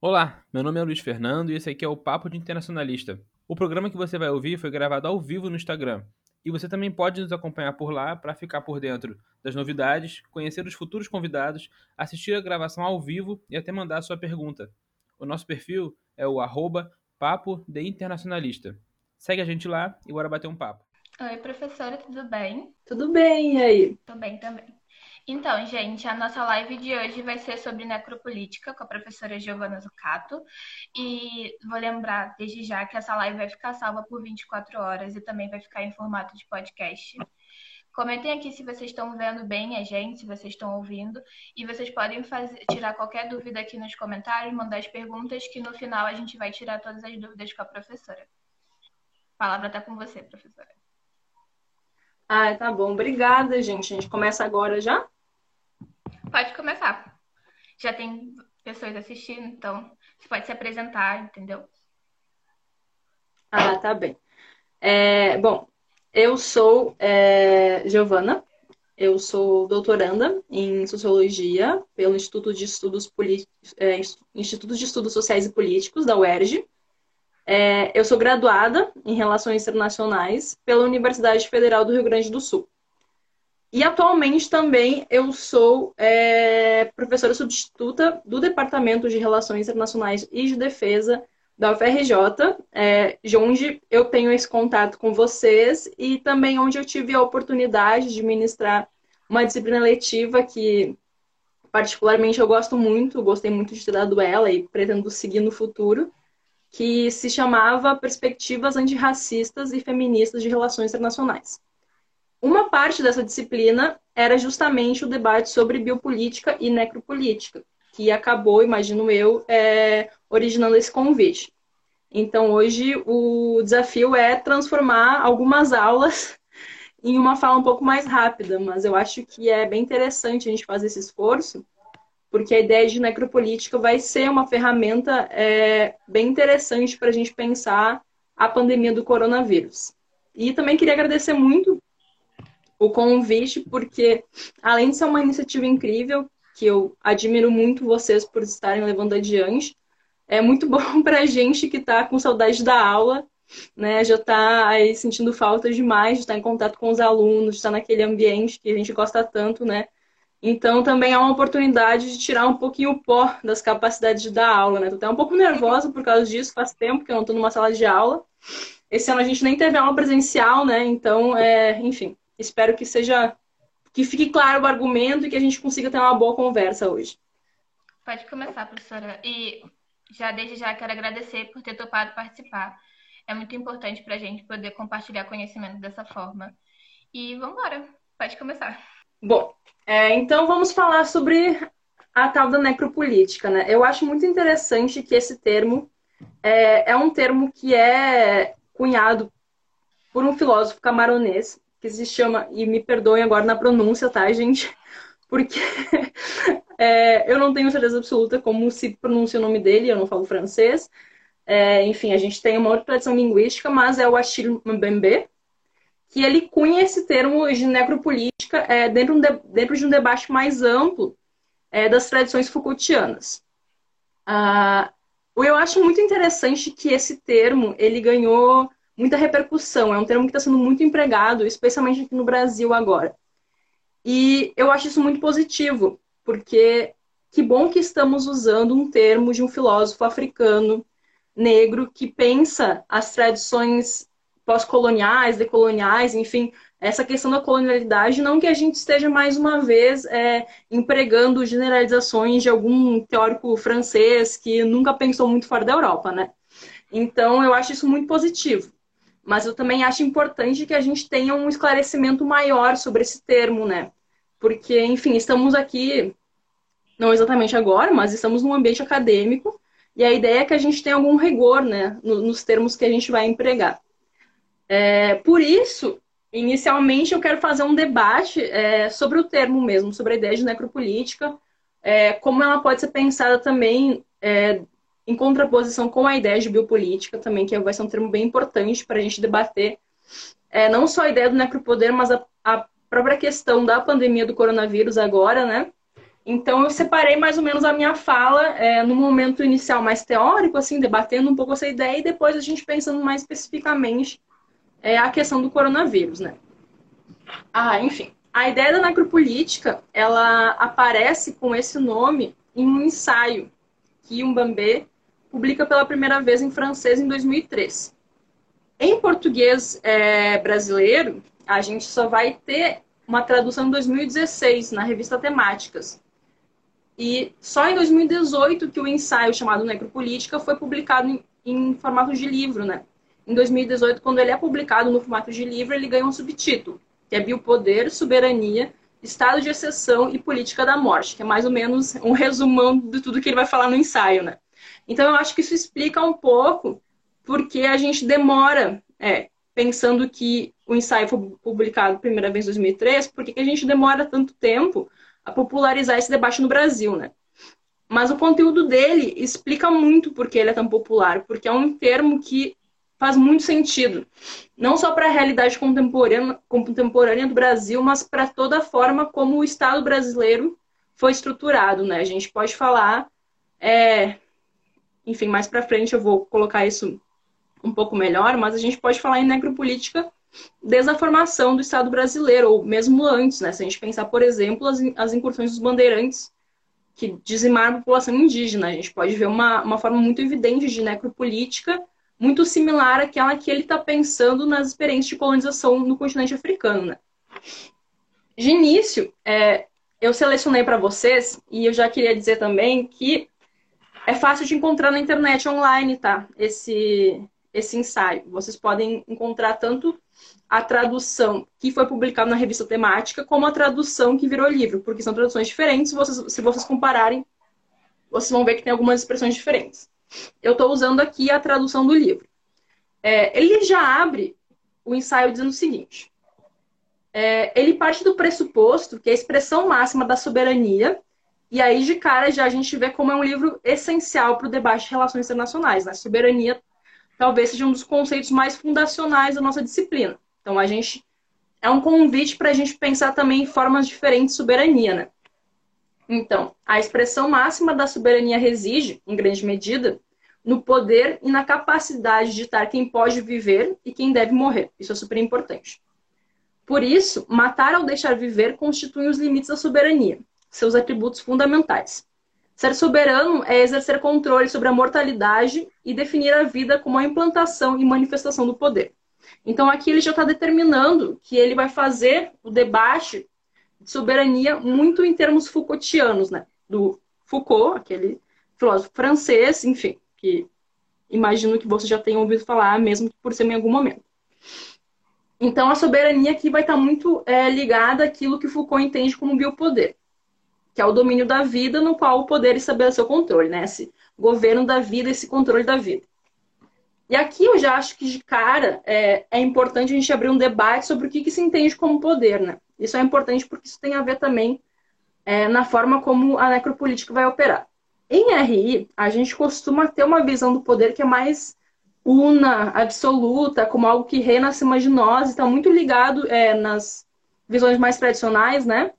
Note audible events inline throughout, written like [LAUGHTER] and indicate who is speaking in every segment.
Speaker 1: Olá, meu nome é Luiz Fernando e esse aqui é o Papo de Internacionalista. O programa que você vai ouvir foi gravado ao vivo no Instagram. E você também pode nos acompanhar por lá para ficar por dentro das novidades, conhecer os futuros convidados, assistir a gravação ao vivo e até mandar a sua pergunta. O nosso perfil é o arroba Papo de Internacionalista. Segue a gente lá e bora bater um papo.
Speaker 2: Oi, professora, tudo bem?
Speaker 3: Tudo bem, e aí?
Speaker 2: Tudo bem também. Então, gente, a nossa live de hoje vai ser sobre necropolítica com a professora Giovana Zucato. E vou lembrar desde já que essa live vai ficar salva por 24 horas e também vai ficar em formato de podcast. Comentem aqui se vocês estão vendo bem a gente, se vocês estão ouvindo. E vocês podem fazer, tirar qualquer dúvida aqui nos comentários, mandar as perguntas, que no final a gente vai tirar todas as dúvidas com a professora. A palavra está com você, professora.
Speaker 3: Ah, tá bom. Obrigada, gente. A gente começa agora já?
Speaker 2: Pode começar. Já tem pessoas assistindo, então você pode se apresentar, entendeu?
Speaker 3: Ah, tá bem. É, bom, eu sou é, Giovana, eu sou doutoranda em Sociologia pelo Instituto de Estudos, é, Instituto de Estudos Sociais e Políticos da UERJ. É, eu sou graduada em Relações Internacionais pela Universidade Federal do Rio Grande do Sul. E atualmente também eu sou é, professora substituta do Departamento de Relações Internacionais e de Defesa da UFRJ, é, onde eu tenho esse contato com vocês e também onde eu tive a oportunidade de ministrar uma disciplina letiva que particularmente eu gosto muito, gostei muito de ter dado ela e pretendo seguir no futuro, que se chamava Perspectivas Antirracistas e Feministas de Relações Internacionais. Uma parte dessa disciplina era justamente o debate sobre biopolítica e necropolítica, que acabou, imagino eu, é, originando esse convite. Então, hoje, o desafio é transformar algumas aulas [LAUGHS] em uma fala um pouco mais rápida, mas eu acho que é bem interessante a gente fazer esse esforço, porque a ideia de necropolítica vai ser uma ferramenta é, bem interessante para a gente pensar a pandemia do coronavírus. E também queria agradecer muito o convite, porque além de ser uma iniciativa incrível, que eu admiro muito vocês por estarem levando adiante, é muito [LAUGHS] bom para a gente que está com saudade da aula, né? Já está aí sentindo falta demais de estar em contato com os alunos, de estar naquele ambiente que a gente gosta tanto, né? Então também é uma oportunidade de tirar um pouquinho o pó das capacidades de dar aula, né? Tô até um pouco nervosa por causa disso, faz tempo que eu não estou numa sala de aula. Esse ano a gente nem teve aula presencial, né? Então, é, enfim, Espero que seja que fique claro o argumento e que a gente consiga ter uma boa conversa hoje.
Speaker 2: Pode começar, professora. E já desde já quero agradecer por ter topado participar. É muito importante para a gente poder compartilhar conhecimento dessa forma. E vamos embora, pode começar.
Speaker 3: Bom, é, então vamos falar sobre a tal da necropolítica. Né? Eu acho muito interessante que esse termo é, é um termo que é cunhado por um filósofo camaronês que se chama, e me perdoem agora na pronúncia, tá, gente? Porque [LAUGHS] é, eu não tenho certeza absoluta como se pronuncia o nome dele, eu não falo francês. É, enfim, a gente tem uma outra tradição linguística, mas é o Achille Mbembe, que ele cunha esse termo de necropolítica é, dentro, de, dentro de um debate mais amplo é, das tradições Foucaultianas. Ah, eu acho muito interessante que esse termo ele ganhou muita repercussão. É um termo que está sendo muito empregado, especialmente aqui no Brasil agora. E eu acho isso muito positivo, porque que bom que estamos usando um termo de um filósofo africano negro que pensa as tradições pós-coloniais, decoloniais, enfim, essa questão da colonialidade, não que a gente esteja mais uma vez é, empregando generalizações de algum teórico francês que nunca pensou muito fora da Europa, né? Então, eu acho isso muito positivo. Mas eu também acho importante que a gente tenha um esclarecimento maior sobre esse termo, né? Porque, enfim, estamos aqui, não exatamente agora, mas estamos num ambiente acadêmico, e a ideia é que a gente tenha algum rigor, né, nos termos que a gente vai empregar. É, por isso, inicialmente, eu quero fazer um debate é, sobre o termo mesmo, sobre a ideia de necropolítica, é, como ela pode ser pensada também é, em contraposição com a ideia de biopolítica também, que vai ser um termo bem importante para a gente debater é, não só a ideia do necropoder, mas a, a, própria questão da pandemia do coronavírus agora, né? Então, eu separei mais ou menos a minha fala é, no momento inicial mais teórico, assim, debatendo um pouco essa ideia, e depois a gente pensando mais especificamente é, a questão do coronavírus, né? Ah, enfim. A ideia da necropolítica, ela aparece com esse nome em um ensaio que um Mbambé publica pela primeira vez em francês em 2003. Em português é, brasileiro, a gente só vai ter uma tradução em 2016 na revista Temáticas, e só em 2018 que o ensaio chamado Necropolítica foi publicado em, em formato de livro, né? Em 2018, quando ele é publicado no formato de livro, ele ganha um subtítulo, que é Biopoder, Soberania, Estado de Exceção e Política da Morte, que é mais ou menos um resumão de tudo que ele vai falar no ensaio, né? Então, eu acho que isso explica um pouco porque a gente demora, é, pensando que o ensaio foi publicado primeira vez em 2003, por que a gente demora tanto tempo a popularizar esse debate no Brasil, né? Mas o conteúdo dele explica muito por que ele é tão popular, porque é um termo que faz muito sentido, não só para a realidade contemporânea, contemporânea do Brasil, mas para toda a forma como o Estado brasileiro foi estruturado, né? A gente pode falar, é... enfim, mais para frente eu vou colocar isso um pouco melhor, mas a gente pode falar em necropolítica desde a formação do Estado brasileiro, ou mesmo antes, né? Se a gente pensar, por exemplo, as, as incursões dos bandeirantes, que dizimaram a população indígena. A gente pode ver uma, uma forma muito evidente de necropolítica, muito similar àquela que ele está pensando nas experiências de colonização no continente africano. Né? De início, é, eu selecionei para vocês, e eu já queria dizer também que é fácil de encontrar na internet online, tá? Esse, esse ensaio. Vocês podem encontrar tanto a tradução que foi publicada na revista temática, como a tradução que virou livro, porque são traduções diferentes. Vocês, se vocês compararem, vocês vão ver que tem algumas expressões diferentes. Eu estou usando aqui a tradução do livro. É, ele já abre o ensaio dizendo o seguinte: é, ele parte do pressuposto que a expressão máxima da soberania, e aí de cara já a gente vê como é um livro essencial para o debate de relações internacionais. Né? Soberania talvez seja um dos conceitos mais fundacionais da nossa disciplina. Então, a gente é um convite para a gente pensar também em formas diferentes de soberania, né? Então, a expressão máxima da soberania reside, em grande medida, no poder e na capacidade de ditar quem pode viver e quem deve morrer. Isso é super importante. Por isso, matar ou deixar viver constituem os limites da soberania, seus atributos fundamentais. Ser soberano é exercer controle sobre a mortalidade e definir a vida como a implantação e manifestação do poder. Então aqui ele já está determinando que ele vai fazer o debate de soberania muito em termos Foucaultianos, né? Do Foucault, aquele filósofo francês, enfim, que imagino que você já tenha ouvido falar, mesmo por ser em algum momento. Então a soberania aqui vai estar tá muito é, ligada àquilo que Foucault entende como biopoder, que é o domínio da vida no qual o poder estabelece o controle, né? Esse governo da vida, esse controle da vida. E aqui eu já acho que de cara é, é importante a gente abrir um debate sobre o que, que, se entende como poder, né? Isso é importante porque isso tem a ver também é, na forma como a necropolítica vai operar. Em RI, a gente costuma ter uma visão do poder que é mais una, absoluta, como algo que reina acima de nós, está muito ligado é, nas visões mais tradicionais, né?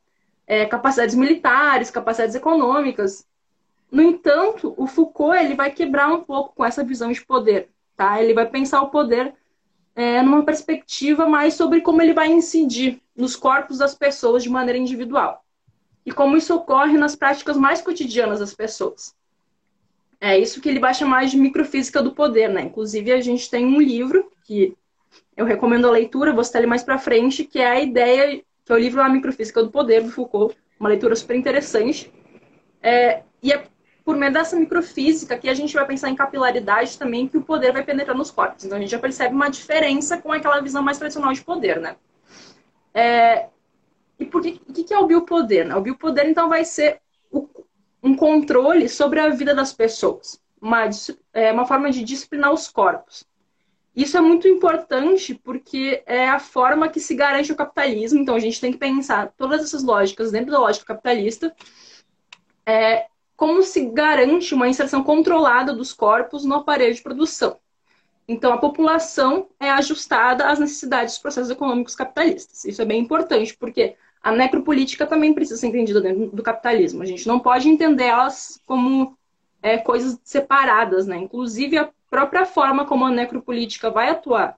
Speaker 3: É, capacidades militares, capacidades econômicas. No entanto, o Foucault ele vai quebrar um pouco com essa visão de poder. Tá? Ele vai pensar o poder é, numa perspectiva mais sobre como ele vai incidir nos corpos das pessoas de maneira individual e como isso ocorre nas práticas mais cotidianas das pessoas. É isso que ele vai chamar de microfísica do poder, né? Inclusive a gente tem um livro que eu recomendo a leitura, vou citar ele mais para frente, que é a ideia, que é o livro A Microfísica do Poder do Foucault, uma leitura super interessante. É, e é por meio dessa microfísica que a gente vai pensar em capilaridade também, que o poder vai penetrar nos corpos. Então a gente já percebe uma diferença com aquela visão mais tradicional de poder, né? É... E por que, que, que é o biopoder? Né? O biopoder, então, vai ser o, um controle sobre a vida das pessoas. Uma, é, uma forma de disciplinar os corpos. Isso é muito importante porque é a forma que se garante o capitalismo. Então, a gente tem que pensar todas essas lógicas dentro da lógica capitalista. É, como se garante uma inserção controlada dos corpos no aparelho de produção. Então, a população é ajustada às necessidades dos processos econômicos capitalistas. Isso é bem importante, porque a necropolítica também precisa ser entendida dentro do capitalismo. A gente não pode entender elas como é, coisas separadas, né? Inclusive, a própria forma como a necropolítica vai atuar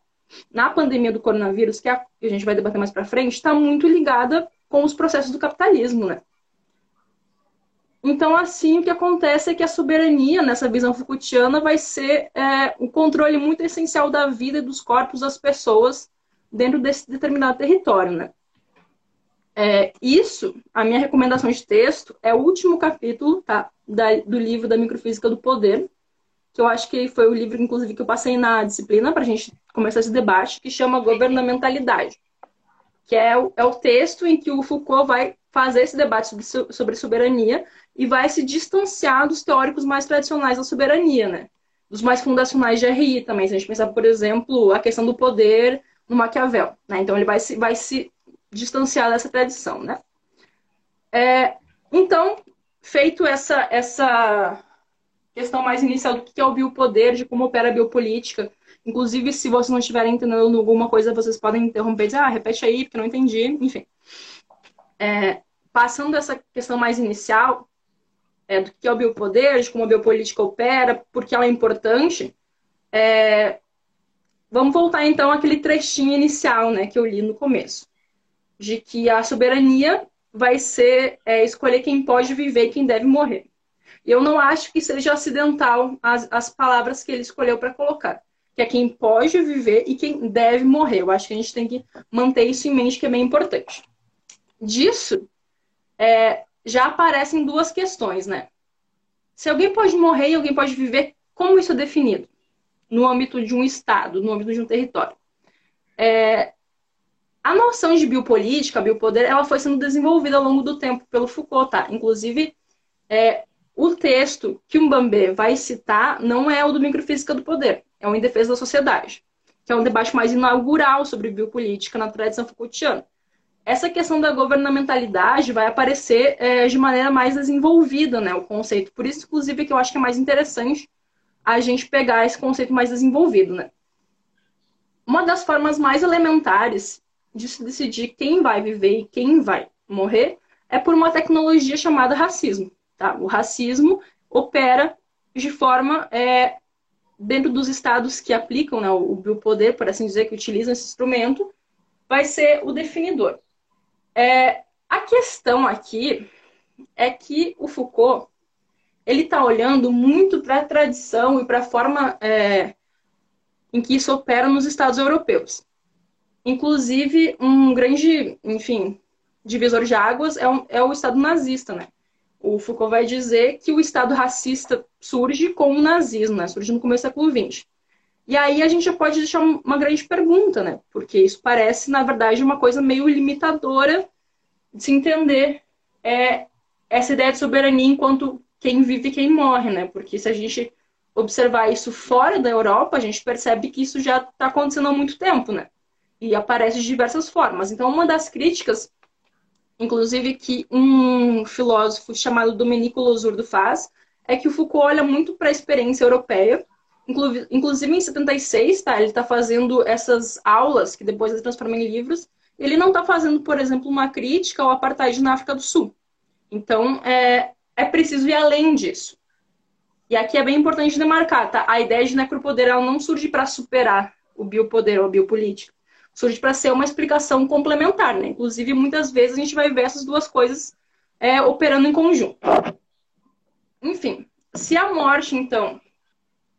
Speaker 3: na pandemia do coronavírus, que a, que a gente vai debater mais para frente, está muito ligada com os processos do capitalismo, né? Então, assim, o que acontece é que a soberania, nessa visão Foucaultiana, vai ser é, um controle muito essencial da vida e dos corpos das pessoas dentro desse determinado território, né? É, isso, a minha recomendação de texto, é o último capítulo tá, da, do livro da Microfísica do Poder, que eu acho que foi o livro, inclusive, que eu passei na disciplina para a gente começar esse debate, que chama Governamentalidade, que é o, é o texto em que o Foucault vai fazer esse debate sobre, sobre soberania e vai se distanciar dos teóricos mais tradicionais da soberania, né? Dos mais fundacionais de RI também. Se a gente pensar, por exemplo, a questão do poder no Maquiavel, né? Então ele vai se, vai se distanciar dessa tradição, né? É, então, feito essa, essa questão mais inicial do que é o biopoder, de como opera a biopolítica, inclusive se vocês não estiverem entendendo alguma coisa, vocês podem interromper e dizer, ah, repete aí, porque não entendi, enfim. É, passando essa questão mais inicial, é, do que é o biopoder, de como a biopolítica opera, porque ela é importante, é, vamos voltar então àquele trechinho inicial né, que eu li no começo, de que a soberania vai ser é, escolher quem pode viver e quem deve morrer. Eu não acho que seja acidental as, as palavras que ele escolheu para colocar, que é quem pode viver e quem deve morrer. Eu acho que a gente tem que manter isso em mente, que é bem importante. Disso, é, já aparecem duas questões, né? Se alguém pode morrer e alguém pode viver, como isso é definido? No âmbito de um Estado, no âmbito de um território. É, a noção de biopolítica, biopoder, ela foi sendo desenvolvida ao longo do tempo pelo Foucault, tá? Inclusive, é, o texto que o Mbambé vai citar não é o do Microfísica do Poder, é o Em Defesa da Sociedade, que é um debate mais inaugural sobre biopolítica na tradição Foucaultiana essa questão da governamentalidade vai aparecer é, de maneira mais desenvolvida, né, o conceito. Por isso, inclusive, que eu acho que é mais interessante a gente pegar esse conceito mais desenvolvido, né. Uma das formas mais elementares de se decidir quem vai viver e quem vai morrer é por uma tecnologia chamada racismo. Tá? O racismo opera de forma é, dentro dos estados que aplicam né, o biopoder, por assim dizer, que utilizam esse instrumento, vai ser o definidor. É, a questão aqui é que o Foucault ele está olhando muito para a tradição e para a forma é, em que isso opera nos Estados europeus. Inclusive, um grande, enfim, divisor de águas é, um, é o Estado nazista, né? O Foucault vai dizer que o Estado racista surge com o nazismo, né? Surge no começo do século XX. E aí a gente já pode deixar uma grande pergunta, né? Porque isso parece, na verdade, uma coisa meio limitadora de se entender é, essa ideia de soberania enquanto quem vive e quem morre, né? Porque se a gente observar isso fora da Europa, a gente percebe que isso já está acontecendo há muito tempo, né? E aparece de diversas formas. Então, uma das críticas, inclusive, que um filósofo chamado Domenico Losurdo faz, é que o Foucault olha muito para a experiência europeia Inclusive, em 76, tá? Ele está fazendo essas aulas, que depois ele transforma em livros. Ele não está fazendo, por exemplo, uma crítica ao apartheid na África do Sul. Então, é, é preciso ir além disso. E aqui é bem importante demarcar, tá? A ideia de necropoder ela não surge para superar o biopoder ou a biopolítica. Surge para ser uma explicação complementar, né? Inclusive, muitas vezes a gente vai ver essas duas coisas é, operando em conjunto. Enfim, se a morte, então,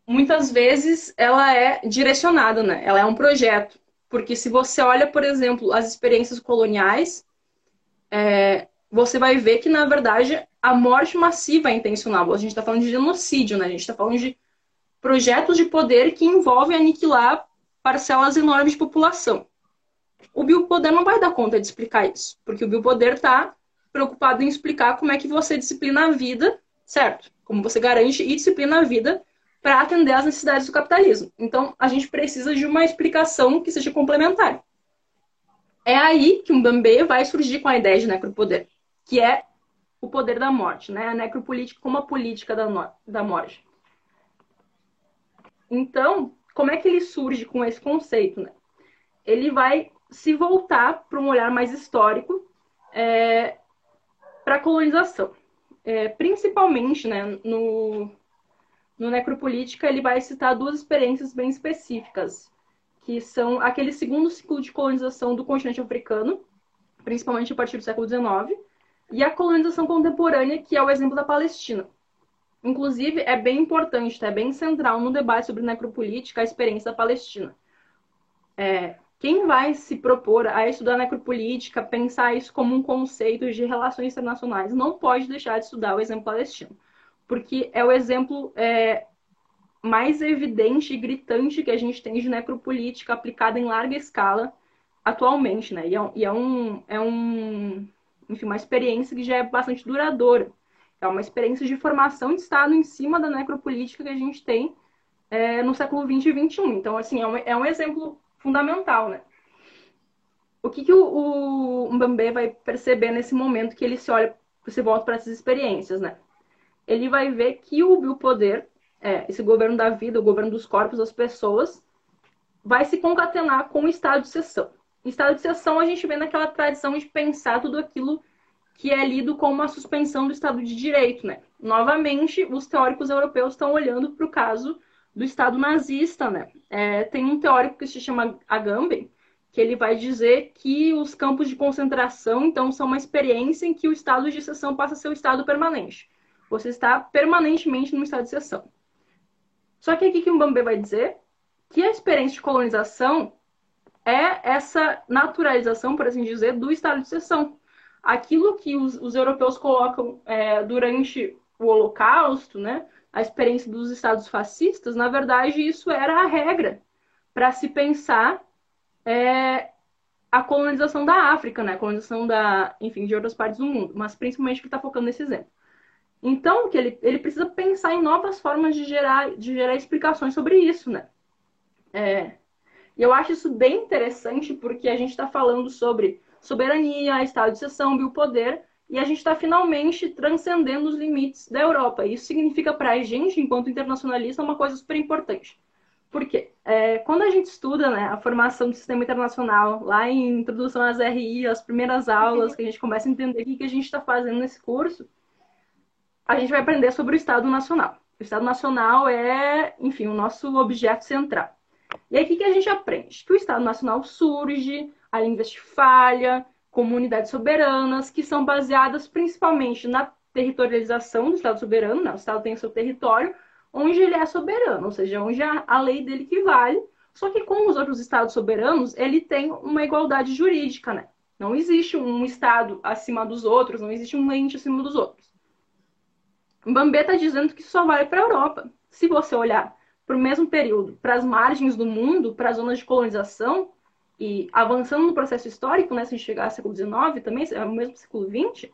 Speaker 3: muitas vezes ela é direcionada, né? Ela é um projeto. Porque se você olha, por exemplo, as experiências coloniais, é, você vai ver que, na verdade, a morte massiva é intencional. A gente está falando de genocídio, né? A gente está falando de projetos de poder que envolvem aniquilar parcelas enormes de população. O biopoder não vai dar conta de explicar isso, porque o biopoder está preocupado em explicar como é que você disciplina a vida, certo? Como você garante e disciplina a vida para atender às necessidades do capitalismo. Então, a gente precisa de uma explicação que seja complementar. É aí que um Mbembe vai surgir com a ideia de necropoder, que é o poder da morte, né? A necropolítica como a política da, da morte. Então, como é que ele surge com esse conceito, né? Ele vai se voltar para um olhar mais histórico é, para a colonização. É, principalmente né, no, no Necropolítica, ele vai citar duas experiências bem específicas, que são aquele segundo ciclo de colonização do continente africano, principalmente a partir do século XIX, e a colonização contemporânea, que é o exemplo da Palestina. Inclusive, é bem importante, é bem central no debate sobre necropolítica a experiência Palestina. É, quem vai se propor a estudar necropolítica, pensar isso como um conceito de relações internacionais, não pode deixar de estudar o exemplo palestino, porque é o exemplo é, mais evidente e gritante que a gente tem de necropolítica aplicada em larga escala atualmente, né? E é, e é um, é um, enfim, uma experiência que já é bastante duradoura. É uma experiência de formação de Estado em cima da necropolítica que a gente tem é, no século XX e XXI. Então, assim, é um, é um exemplo fundamental, né? O que, que o, o Mbembe vai perceber nesse momento que ele se olha, se volta para essas experiências, né? Ele vai ver que o biopoder, é, esse governo da vida, o governo dos corpos das pessoas, vai se concatenar com o estado de exceção. Estado de exceção a gente vê naquela tradição de pensar tudo aquilo que é lido como uma suspensão do Estado de Direito, né? Novamente, os teóricos europeus estão olhando para o caso do Estado nazista, né? É, tem um teórico que se chama Agamben, que ele vai dizer que os campos de concentração, então, são uma experiência em que o estado de exceção passa a ser o estado permanente. Você está permanentemente no estado de exceção. Só que aqui que o Mbambe vai dizer que a experiência de colonização é essa naturalização, por assim dizer, do estado de exceção aquilo que os, os europeus colocam é, durante o Holocausto, né, a experiência dos estados fascistas, na verdade, isso era a regra para se pensar é, a colonização da África, né, a colonização da, enfim, de outras partes do mundo, mas principalmente que está focando nesse exemplo. Então, que ele, ele precisa pensar em novas formas de gerar, de gerar explicações sobre isso, né? É, e eu acho isso bem interessante porque a gente está falando sobre soberania, estado de exceção, biopoder, e a gente está finalmente transcendendo os limites da Europa. Isso significa para a gente, enquanto internacionalista, uma coisa super importante. Por quê? É, quando a gente estuda né, a formação do sistema internacional, lá em Introdução às RI, as primeiras aulas, que a gente começa a entender o que, a gente está fazendo nesse curso, a gente vai aprender sobre o Estado Nacional. O Estado Nacional é, enfim, o nosso objeto central. E aí, o que a gente aprende? Que o Estado Nacional surge a de falha, comunidades soberanas, que são baseadas principalmente na territorialização do Estado soberano, né? o Estado tem seu território, onde ele é soberano, ou seja, onde a, a lei dele que vale, só que com os outros Estados soberanos, ele tem uma igualdade jurídica, né? Não existe um Estado acima dos outros, não existe um ente acima dos outros. Mbambé está dizendo que só vale para a Europa. Se você olhar para o mesmo período, para as margens do mundo, para as zonas de colonização, e avançando no processo histórico, né, se a gente chegar ao século XIX também, é o mesmo século XX,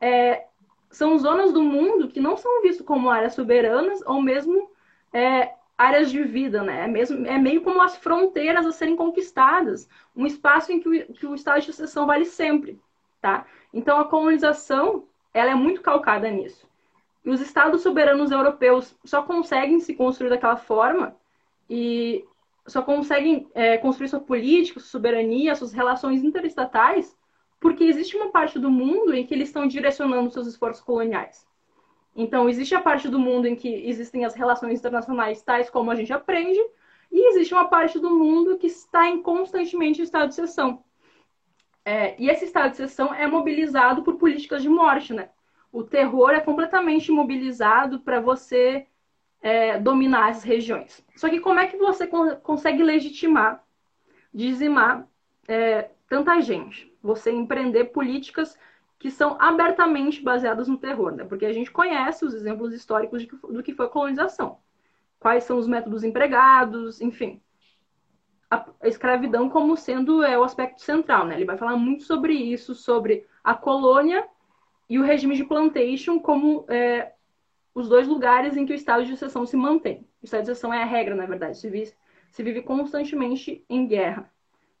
Speaker 3: é, são zonas do mundo que não são vistas como áreas soberanas ou mesmo é, áreas de vida, né? É, mesmo, é meio como as fronteiras a serem conquistadas, um espaço em que o, que o estado de exceção vale sempre, tá? Então a colonização, ela é muito calcada nisso. E os estados soberanos europeus só conseguem se construir daquela forma e só conseguem é, construir sua política, sua soberania, suas relações interestatais, porque existe uma parte do mundo em que eles estão direcionando seus esforços coloniais. Então, existe a parte do mundo em que existem as relações internacionais, tais como a gente aprende, e existe uma parte do mundo que está em constantemente estado de exceção. É, e esse estado de exceção é mobilizado por políticas de morte, né? O terror é completamente mobilizado para você é, dominar as regiões. Só que como é que você consegue legitimar, dizimar é, tanta gente? Você empreender políticas que são abertamente baseadas no terror, né? Porque a gente conhece os exemplos históricos de, do que foi a colonização. Quais são os métodos empregados, enfim. A, a escravidão como sendo é, o aspecto central, né? Ele vai falar muito sobre isso, sobre a colônia e o regime de plantation como é, os dois lugares em que o estado de exceção se mantém. O estado de exceção é a regra, na verdade, se vive, se vive constantemente em guerra.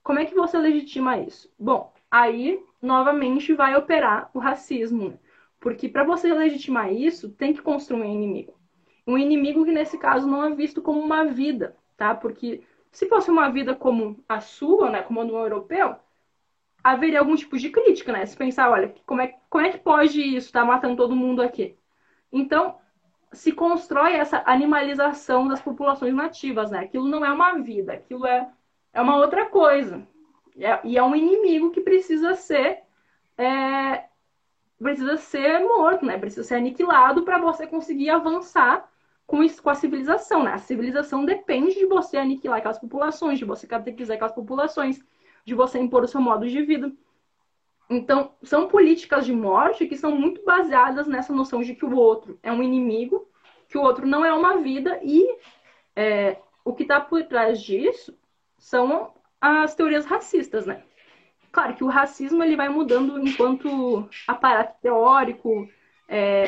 Speaker 3: Como é que você legitima isso? Bom, aí novamente vai operar o racismo, né? porque para você legitimar isso, tem que construir um inimigo. Um inimigo que nesse caso não é visto como uma vida, tá? Porque se fosse uma vida como a sua, né, como a do europeu, haveria algum tipo de crítica, né? Se pensar, olha, como é, como é que pode isso tá matando todo mundo aqui? Então, se constrói essa animalização das populações nativas, né? Aquilo não é uma vida, aquilo é, é uma outra coisa. É, e é um inimigo que precisa ser é, precisa ser morto, né? Precisa ser aniquilado para você conseguir avançar com, isso, com a civilização, né? A civilização depende de você aniquilar aquelas populações, de você catequizar aquelas populações, de você impor o seu modo de vida. Então, são políticas de morte que são muito baseadas nessa noção de que o outro é um inimigo, que o outro não é uma vida e é, o que está por trás disso são as teorias racistas, né? Claro que o racismo ele vai mudando enquanto aparato teórico, é,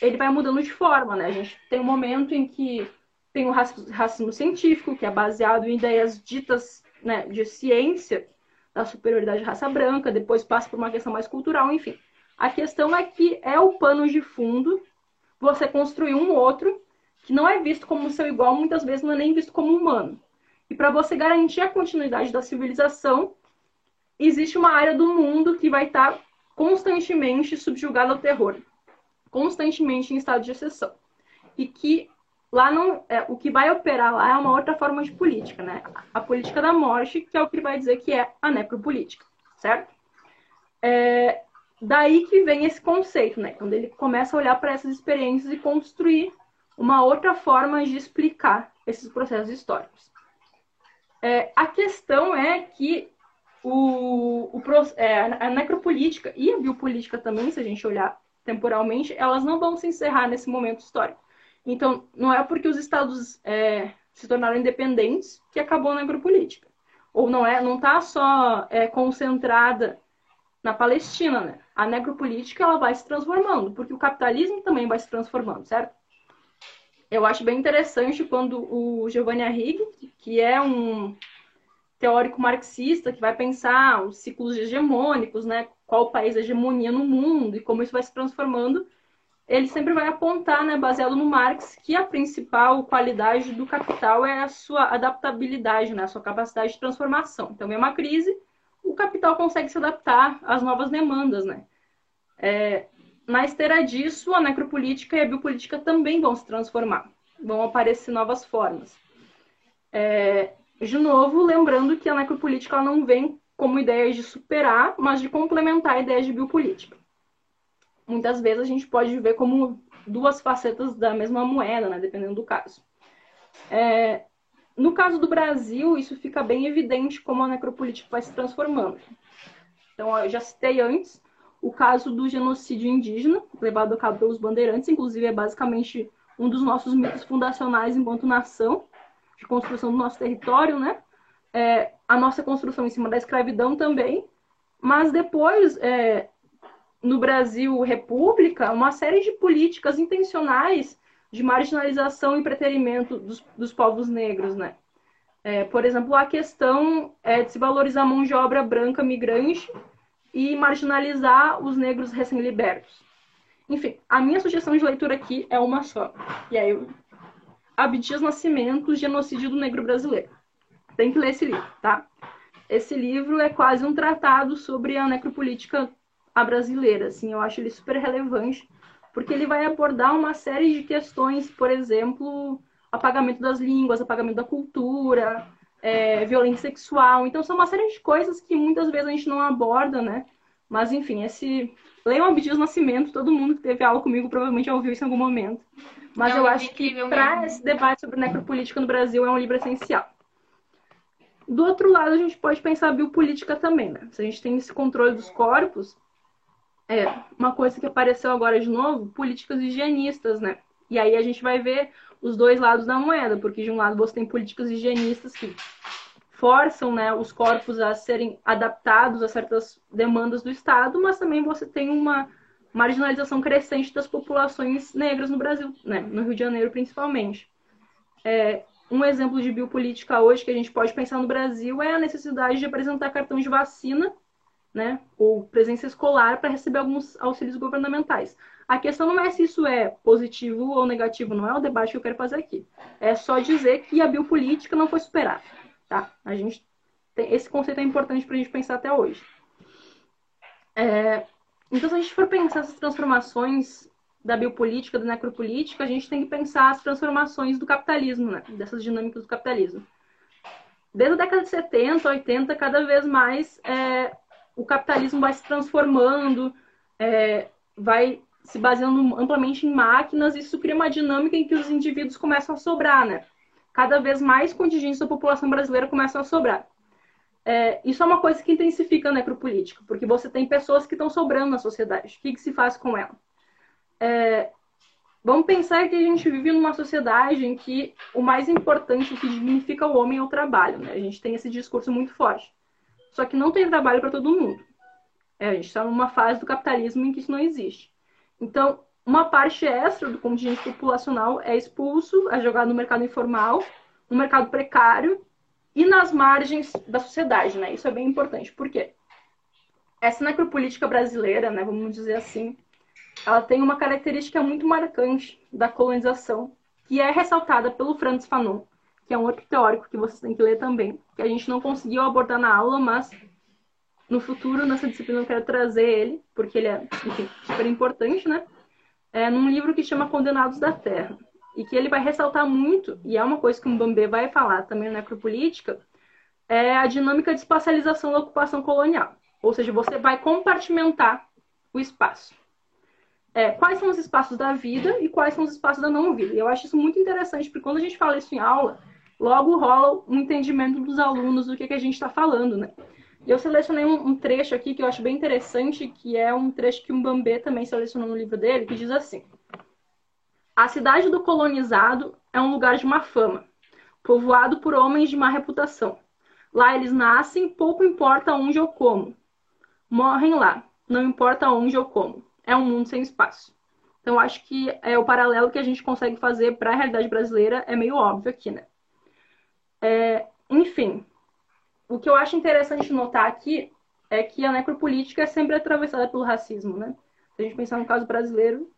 Speaker 3: ele vai mudando de forma, né? A gente tem um momento em que tem o racismo científico, que é baseado em ideias ditas né, de ciência, da superioridade da raça branca, depois passa por uma questão mais cultural, enfim. A questão é que é o pano de fundo você construir um outro que não é visto como seu igual, muitas vezes não é nem visto como humano. E para você garantir a continuidade da civilização, existe uma área do mundo que vai estar constantemente subjugada ao terror, constantemente em estado de exceção. E que lá não é, o que vai operar lá é uma outra forma de política, né? A política da morte, que é o que vai dizer que é a necropolítica, certo? É, daí que vem esse conceito, né? Quando ele começa a olhar para essas experiências e construir uma outra forma de explicar esses processos históricos. É, a questão é que o, o, é, a necropolítica e a biopolítica também, se a gente olhar temporalmente, elas não vão se encerrar nesse momento histórico. Então, não é porque os estados é, se tornaram independentes que acabou a necropolítica. Ou não é, não está só é, concentrada na Palestina, né? A necropolítica ela vai se transformando, porque o capitalismo também vai se transformando, certo? Eu acho bem interessante quando o Giovanni Arrighi, que é um teórico marxista que vai pensar os ciclos hegemônicos, né? Qual o país hegemonia no mundo e como isso vai se transformando. Ele sempre vai apontar, né, baseado no Marx, que a principal qualidade do capital é a sua adaptabilidade, né, a sua capacidade de transformação. Então, é uma crise, o capital consegue se adaptar às novas demandas, né? É, na esteira disso, a necropolítica e a biopolítica também vão se transformar, vão aparecer novas formas. É, de novo, lembrando que a necropolítica não vem como ideia de superar, mas de complementar a ideia de biopolítica. Muitas vezes a gente pode ver como duas facetas da mesma moeda, né, dependendo do caso. É, no caso do Brasil, isso fica bem evidente como a necropolítica vai se transformando. Então, eu já citei antes o caso do genocídio indígena, levado a cabo pelos bandeirantes, inclusive é basicamente um dos nossos mitos fundacionais enquanto nação de construção do nosso território, né? É, a nossa construção em cima da escravidão também, mas depois, é, no Brasil República, uma série de políticas intencionais de marginalização e preterimento dos, dos povos negros, né? É, por exemplo, a questão é, de se valorizar a mão de obra branca migrante e marginalizar os negros recém-libertos. Enfim, a minha sugestão de leitura aqui é uma só. E aí eu Abdias Nascimento, Genocídio do Negro Brasileiro. Tem que ler esse livro, tá? Esse livro é quase um tratado sobre a necropolítica brasileira, assim, eu acho ele super relevante, porque ele vai abordar uma série de questões, por exemplo, apagamento das línguas, apagamento da cultura, é, violência sexual. Então, são uma série de coisas que muitas vezes a gente não aborda, né? Mas, enfim, esse. Leiam Abdias Nascimento, todo mundo que teve aula comigo provavelmente já ouviu isso em algum momento. Mas é eu acho que para esse debate sobre necropolítica no Brasil é um livro essencial. Do outro lado, a gente pode pensar a biopolítica também, né? Se a gente tem esse controle dos corpos, é uma coisa que apareceu agora de novo, políticas higienistas, né? E aí a gente vai ver os dois lados da moeda, porque de um lado você tem políticas higienistas que forçam né, os corpos a serem adaptados a certas demandas do Estado, mas também você tem uma marginalização crescente das populações negras no Brasil, né? no Rio de Janeiro principalmente. É, um exemplo de biopolítica hoje que a gente pode pensar no Brasil é a necessidade de apresentar cartão de vacina né, ou presença escolar para receber alguns auxílios governamentais. A questão não é se isso é positivo ou negativo, não é o debate que eu quero fazer aqui. É só dizer que a biopolítica não foi superada. Tá? A gente tem, esse conceito é importante para a gente pensar até hoje. É, então, se a gente for pensar essas transformações da biopolítica, da necropolítica, a gente tem que pensar as transformações do capitalismo, né? dessas dinâmicas do capitalismo. Desde a década de 70, 80, cada vez mais é, o capitalismo vai se transformando, é, vai se baseando amplamente em máquinas, e isso cria uma dinâmica em que os indivíduos começam a sobrar, né? Cada vez mais contingentes da população brasileira começam a sobrar. É, isso é uma coisa que intensifica a necropolítica, porque você tem pessoas que estão sobrando na sociedade. O que, que se faz com ela? É, vamos pensar que a gente vive numa sociedade em que o mais importante, o que dignifica o homem é o trabalho. Né? A gente tem esse discurso muito forte. Só que não tem trabalho para todo mundo. É, a gente está numa fase do capitalismo em que isso não existe. Então, uma parte extra do contingente populacional é expulso, é jogado no mercado informal, no mercado precário e nas margens da sociedade, né? Isso é bem importante. Por quê? Essa necropolítica brasileira, né, vamos dizer assim, ela tem uma característica muito marcante da colonização, que é ressaltada pelo Franz Fanon, que é um outro teórico que vocês têm que ler também, que a gente não conseguiu abordar na aula, mas no futuro, nessa disciplina, eu quero trazer ele, porque ele é, enfim, super importante, né? É num livro que chama Condenados da Terra. E que ele vai ressaltar muito, e é uma coisa que o Mbambe vai falar também na necropolítica, é a dinâmica de espacialização da ocupação colonial. Ou seja, você vai compartimentar o espaço. É, quais são os espaços da vida e quais são os espaços da não-vida. E eu acho isso muito interessante, porque quando a gente fala isso em aula, logo rola um entendimento dos alunos do que, que a gente está falando, né? Eu selecionei um, um, trecho aqui que eu acho bem interessante, que é um trecho que o Mbambê também selecionou no livro dele, que diz assim: A cidade do colonizado é um lugar de má fama, povoado por homens de má reputação. Lá eles nascem, pouco importa onde ou como. Morrem lá, não importa onde ou como. É um mundo sem espaço. Então, acho que é o paralelo que a gente consegue fazer para a realidade brasileira é meio óbvio aqui, né? É, enfim, o que eu acho interessante notar aqui é que a necropolítica é sempre atravessada pelo racismo, né? Se a gente pensar no caso brasileiro,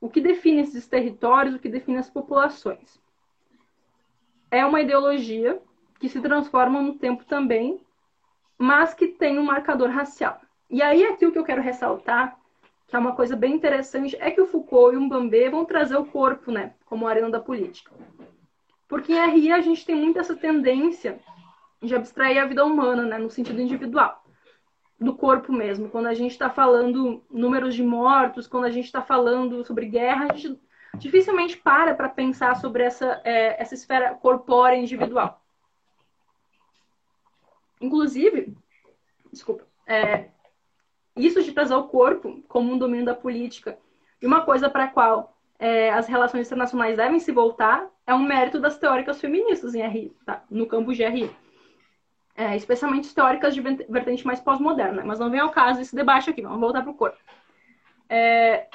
Speaker 3: o que define esses territórios, o que define as populações? É uma ideologia que se transforma no tempo também, mas que tem um marcador racial. E aí aqui o que eu quero ressaltar, que é uma coisa bem interessante, é que o Foucault e o Mbambé vão trazer o corpo, né, como arena da política. Porque em RI a gente tem muito essa tendência de abstrair a vida humana, né, no sentido individual, do corpo mesmo. Quando a gente está falando números de mortos, quando a gente está falando sobre guerra, a gente dificilmente para para pensar sobre essa, é, essa esfera corpórea individual. Inclusive, desculpa, é, isso de trazer o corpo como um domínio da política e uma coisa para a qual é, as relações internacionais devem se voltar é um mérito das teóricas feministas em RI, tá? no campo de RI é, especialmente teóricas de vertente mais pós-moderna. Mas não vem ao caso esse debate aqui, vamos voltar para o corpo. É,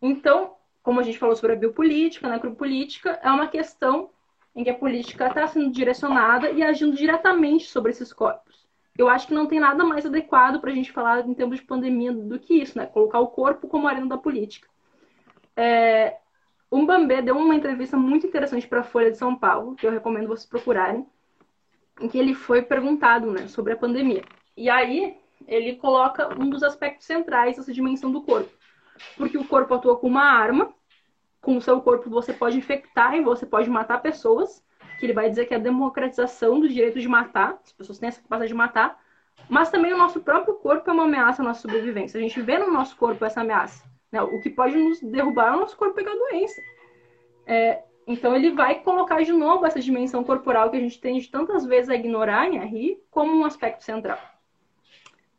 Speaker 3: então, como a gente falou sobre a biopolítica, a necropolítica, é uma questão em que a política está sendo direcionada e agindo diretamente sobre esses corpos. Eu acho que não tem nada mais adequado para a gente falar em termos de pandemia do que isso, né? Colocar o corpo como arena da política. É, o Mbambé deu uma entrevista muito interessante para a Folha de São Paulo, que eu recomendo vocês procurarem, em que ele foi perguntado né, sobre a pandemia. E aí ele coloca um dos aspectos centrais dessa dimensão do corpo. Porque o corpo atua como uma arma, com o seu corpo você pode infectar e você pode matar pessoas, que ele vai dizer que é a democratização do direito de matar, as pessoas têm essa capacidade de matar, mas também o nosso próprio corpo é uma ameaça à nossa sobrevivência. A gente vê no nosso corpo essa ameaça. Né? O que pode nos derrubar é o nosso corpo pegar doença. É, então ele vai colocar de novo essa dimensão corporal que a gente tende tantas vezes a ignorar em RI como um aspecto central.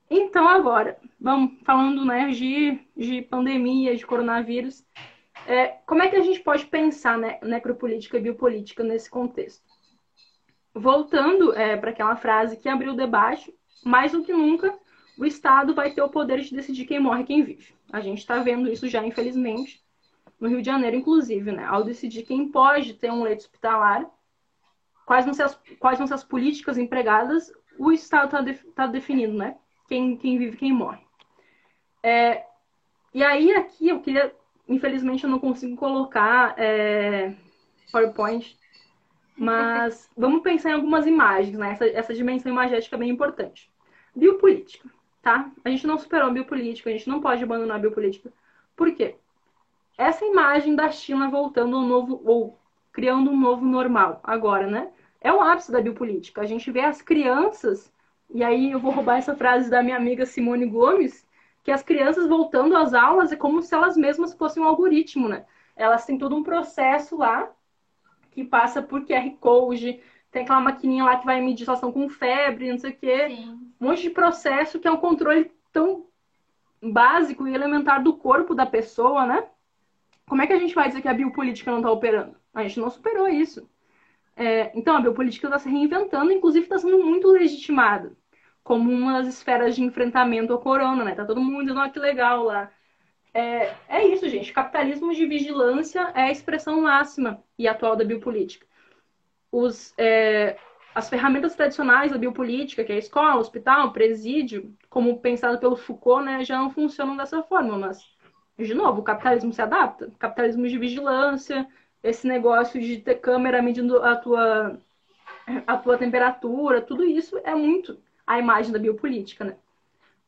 Speaker 3: Então agora, vamos falando né, de, de pandemia, de coronavírus, é, como é que a gente pode pensar né, necropolítica e biopolítica nesse contexto? Voltando é, para aquela frase que abriu o debate, mais do que nunca, o Estado vai ter o poder de decidir quem morre e quem vive. A gente está vendo isso já, infelizmente, no Rio de Janeiro, inclusive, né, ao decidir quem pode ter um leito hospitalar, quais vão ser as, quais vão ser as políticas empregadas, o Estado está tá definindo, né? Quem, quem vive quem morre. É, e aí, aqui, eu queria. Infelizmente, eu não consigo colocar é, PowerPoint, mas [LAUGHS] vamos pensar em algumas imagens, né? Essa, essa dimensão imagética é bem importante. Biopolítica. Tá? A gente não superou a biopolítica, a gente não pode abandonar a biopolítica. Por quê? Essa imagem da China voltando ao novo, ou criando um novo normal agora, né? É o ápice da biopolítica. A gente vê as crianças, e aí eu vou roubar essa frase da minha amiga Simone Gomes, que as crianças voltando às aulas é como se elas mesmas fossem um algoritmo, né? Elas têm todo um processo lá que passa por QR Code, tem aquela maquininha lá que vai medir estão com febre, não sei o quê. Sim. Monte de processo que é um controle tão básico e elementar do corpo da pessoa, né? Como é que a gente vai dizer que a biopolítica não está operando? A gente não superou isso. É, então, a biopolítica está se reinventando, inclusive está sendo muito legitimada como uma das esferas de enfrentamento ao corona, né? Tá todo mundo dizendo, ah, que legal lá. É, é isso, gente. Capitalismo de vigilância é a expressão máxima e atual da biopolítica. Os, é, as ferramentas tradicionais da biopolítica, que é a escola, hospital, presídio, como pensado pelo Foucault, né, já não funcionam dessa forma, mas, de novo, o capitalismo se adapta. Capitalismo de vigilância, esse negócio de ter câmera medindo a tua, a tua temperatura, tudo isso é muito a imagem da biopolítica, né?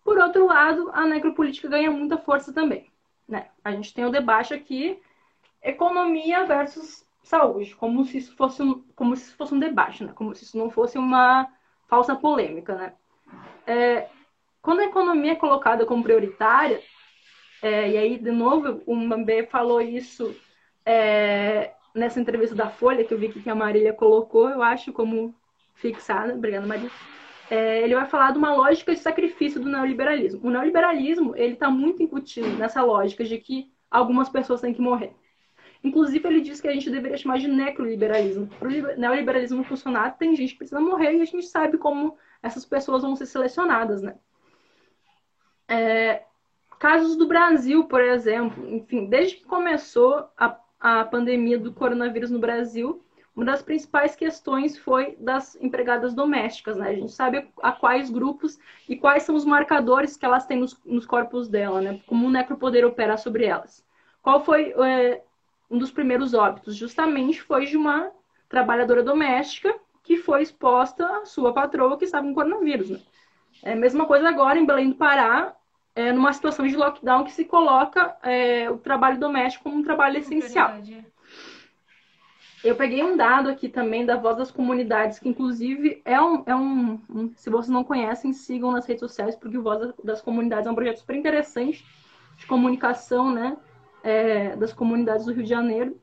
Speaker 3: Por outro lado, a necropolítica ganha muita força também. Né? A gente tem o debate aqui, economia versus saúde, como se isso fosse um, como se fosse um debate, né? como se isso não fosse uma falsa polêmica. Né? É, quando a economia é colocada como prioritária, é, e aí, de novo, o Mbembe falou isso é, nessa entrevista da Folha, que eu vi que a Marília colocou, eu acho, como fixada. Obrigada, Marília é, ele vai falar de uma lógica de sacrifício do neoliberalismo. O neoliberalismo ele está muito incutido nessa lógica de que algumas pessoas têm que morrer. Inclusive, ele diz que a gente deveria chamar de necroliberalismo. Para o neoliberalismo funcionar, tem gente que precisa morrer e a gente sabe como essas pessoas vão ser selecionadas, né? É, casos do Brasil, por exemplo, enfim, desde que começou a, a pandemia do coronavírus no Brasil, uma das principais questões foi das empregadas domésticas, né? A gente sabe a quais grupos e quais são os marcadores que elas têm nos, nos corpos dela, né? Como o necropoder opera sobre elas. Qual foi é, um dos primeiros óbitos? Justamente foi de uma trabalhadora doméstica que foi exposta à sua patroa que estava com coronavírus, né? É a mesma coisa agora em Belém do Pará, é, numa situação de lockdown que se coloca é, o trabalho doméstico como um trabalho essencial. Verdade. Eu peguei um dado aqui também da Voz das Comunidades, que inclusive é um, é um, um se vocês não conhecem, sigam nas redes sociais, porque o Voz das Comunidades é um projeto super interessante de comunicação, né, é, das comunidades do Rio de Janeiro.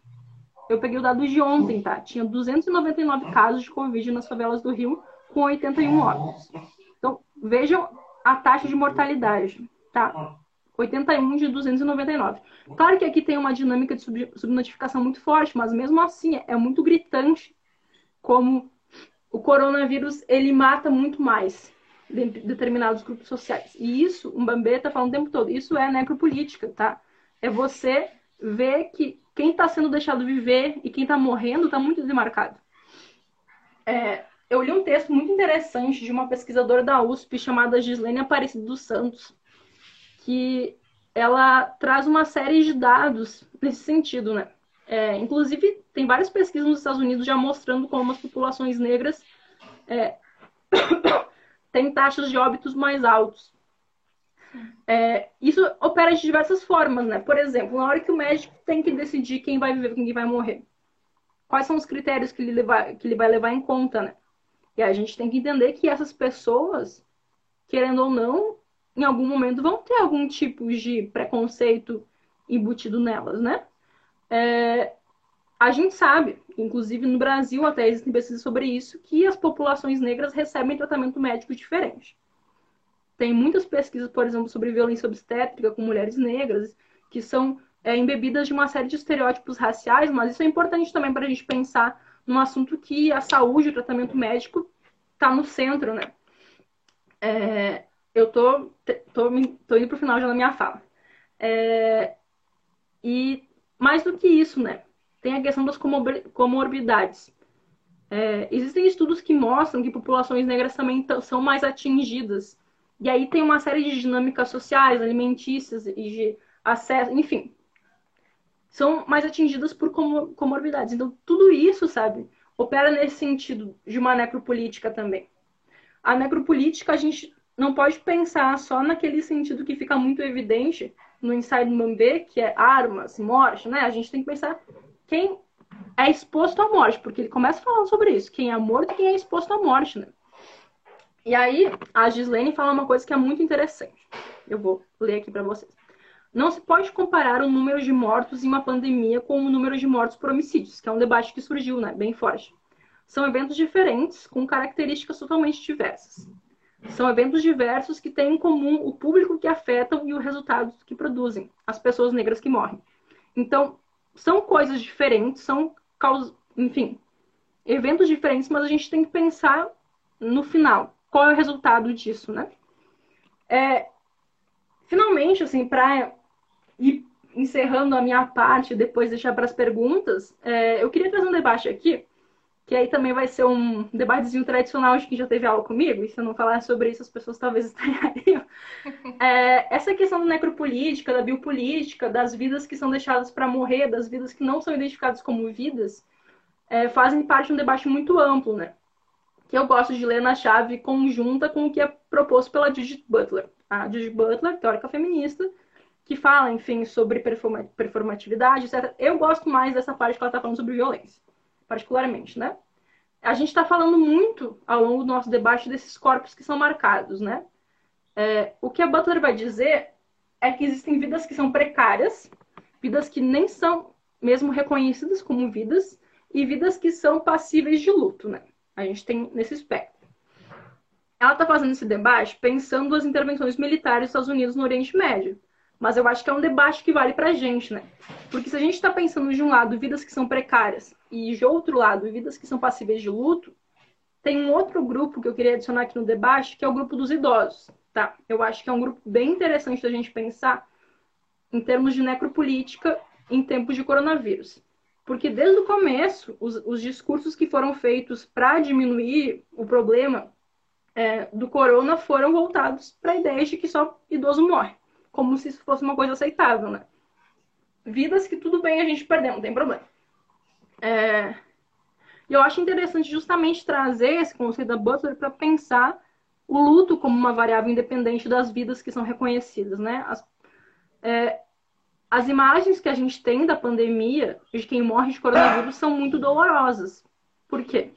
Speaker 3: Eu peguei o dado de ontem, tá? Tinha 299 casos de Covid nas favelas do Rio, com 81 óbitos. Então, vejam a taxa de mortalidade, tá? 81 de 299. Claro que aqui tem uma dinâmica de sub subnotificação muito forte, mas mesmo assim é muito gritante como o coronavírus ele mata muito mais de determinados grupos sociais. E isso, o Mbambê está falando o tempo todo, isso é necropolítica, tá? É você ver que quem está sendo deixado viver e quem está morrendo está muito demarcado. É, eu li um texto muito interessante de uma pesquisadora da USP chamada Gislene Aparecido dos Santos, que ela traz uma série de dados nesse sentido, né? É, inclusive, tem várias pesquisas nos Estados Unidos já mostrando como as populações negras é, [COUGHS] têm taxas de óbitos mais altos. É, isso opera de diversas formas, né? Por exemplo, na hora que o médico tem que decidir quem vai viver e quem vai morrer, quais são os critérios que ele, que ele vai levar em conta, né? E a gente tem que entender que essas pessoas, querendo ou não, em algum momento vão ter algum tipo de preconceito embutido nelas, né? É, a gente sabe, inclusive no Brasil até existem pesquisas sobre isso, que as populações negras recebem tratamento médico diferente. Tem muitas pesquisas, por exemplo, sobre violência obstétrica com mulheres negras, que são é, embebidas de uma série de estereótipos raciais, mas isso é importante também para a gente pensar num assunto que a saúde, o tratamento médico, está no centro, né? É, eu tô, tô, tô indo pro final já na minha fala. É, e mais do que isso, né? Tem a questão das comorbidades. É, existem estudos que mostram que populações negras também são mais atingidas. E aí tem uma série de dinâmicas sociais, alimentícias e de acesso, enfim. São mais atingidas por comorbidades. Então, tudo isso, sabe, opera nesse sentido de uma necropolítica também. A necropolítica, a gente não pode pensar só naquele sentido que fica muito evidente no Inside Mambê, que é armas, morte, né? A gente tem que pensar quem é exposto à morte, porque ele começa falando sobre isso, quem é morto e quem é exposto à morte, né? E aí, a Gislene fala uma coisa que é muito interessante. Eu vou ler aqui para vocês. Não se pode comparar o número de mortos em uma pandemia com o número de mortos por homicídios, que é um debate que surgiu, né, bem forte. São eventos diferentes, com características totalmente diversas. São eventos diversos que têm em comum o público que afetam e o resultado que produzem, as pessoas negras que morrem. Então, são coisas diferentes, são causas, enfim, eventos diferentes, mas a gente tem que pensar no final, qual é o resultado disso, né? É, finalmente, assim, para ir encerrando a minha parte, depois deixar para as perguntas, é, eu queria trazer um debate aqui que aí também vai ser um debatezinho tradicional de quem já teve aula comigo, e se eu não falar sobre isso, as pessoas talvez [LAUGHS] estranhariam. É, essa questão da necropolítica, da biopolítica, das vidas que são deixadas para morrer, das vidas que não são identificadas como vidas, é, fazem parte de um debate muito amplo, né? Que eu gosto de ler na chave conjunta com o que é proposto pela Judith Butler. A Judith Butler, teórica feminista, que fala, enfim, sobre performatividade, etc. Eu gosto mais dessa parte que ela está falando sobre violência particularmente, né? A gente está falando muito ao longo do nosso debate desses corpos que são marcados, né? É, o que a Butler vai dizer é que existem vidas que são precárias, vidas que nem são mesmo reconhecidas como vidas, e vidas que são passíveis de luto, né? A gente tem nesse espectro. Ela está fazendo esse debate pensando nas intervenções militares dos Estados Unidos no Oriente Médio. Mas eu acho que é um debate que vale pra gente, né? Porque se a gente está pensando de um lado vidas que são precárias e de outro lado vidas que são passíveis de luto, tem um outro grupo que eu queria adicionar aqui no debate, que é o grupo dos idosos, tá? Eu acho que é um grupo bem interessante da gente pensar em termos de necropolítica em tempos de coronavírus. Porque desde o começo, os, os discursos que foram feitos para diminuir o problema é, do corona foram voltados para a ideia de que só idoso morre como se isso fosse uma coisa aceitável, né? Vidas que tudo bem a gente perder, não tem problema. É... E eu acho interessante justamente trazer esse conceito da Butler para pensar o luto como uma variável independente das vidas que são reconhecidas, né? As, é... As imagens que a gente tem da pandemia, de quem morre de coronavírus, são muito dolorosas. Por quê?